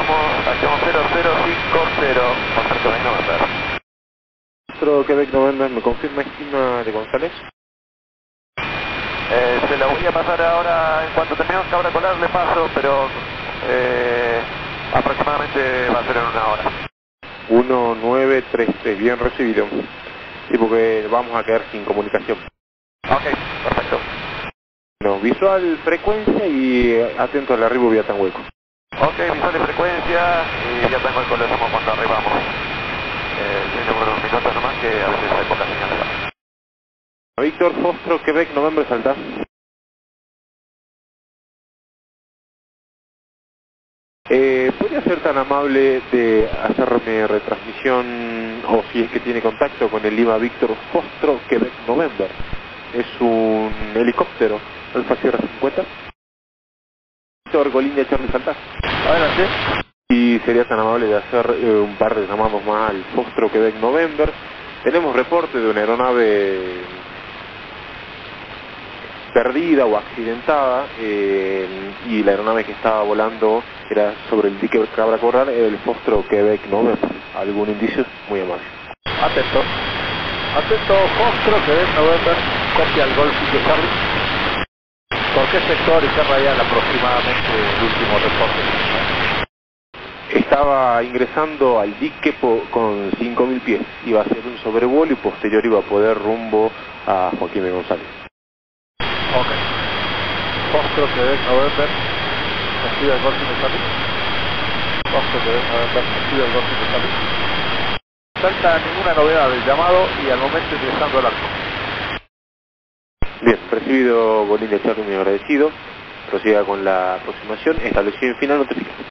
estamos, acción 0050, Foxtrot Quebec November. Foxtrot Quebec November, ¿me confirma estima de González? Eh, se la voy a pasar ahora, en cuanto terminemos Cabra Colar le paso, pero eh, aproximadamente va a ser en una hora. 1933, bien recibido. Sí, porque vamos a quedar sin comunicación. Ok, perfecto. No, visual, frecuencia y atento al arribo vía tan hueco. Ok, visual de frecuencia y ya tengo el colosimo cuando arribamos. Eh, por unos minutos nomás que a veces hay poca señal. Víctor Fostro, Quebec, November, Salta. Eh, ¿Podría ser tan amable de hacerme retransmisión, o si es que tiene contacto con el Lima Víctor Fostro, Quebec, November? Es un helicóptero, Alfa Sierra 50. Víctor Golindia, Charlie Salta. Adelante. Y sería tan amable de hacer eh, un par de llamados más al Fostro, Quebec, November. Tenemos reporte de una aeronave perdida o accidentada eh, y la aeronave que estaba volando era sobre el dique Cabra Corral, el Fostro Quebec November. ¿Algún indicio? Muy amable. Atento. Atento, Fostro, Quebec November, copia el Golf de Charlie. ¿Por qué sector y qué radial aproximadamente el último reporte? Estaba ingresando al dique con 5.000 pies. Iba a hacer un sobrevuelo y posterior iba a poder rumbo a Joaquín de González. Ok. Fostro, Quebec November, recibe el Golf de Charlie. Fostro, Quebec November, Golf de Charlie. Salta ninguna novedad del llamado y al momento ingresando al arco. Bien, recibido Bolín de Charlie, muy agradecido. Prosiga con la aproximación. Establecido en final notificación.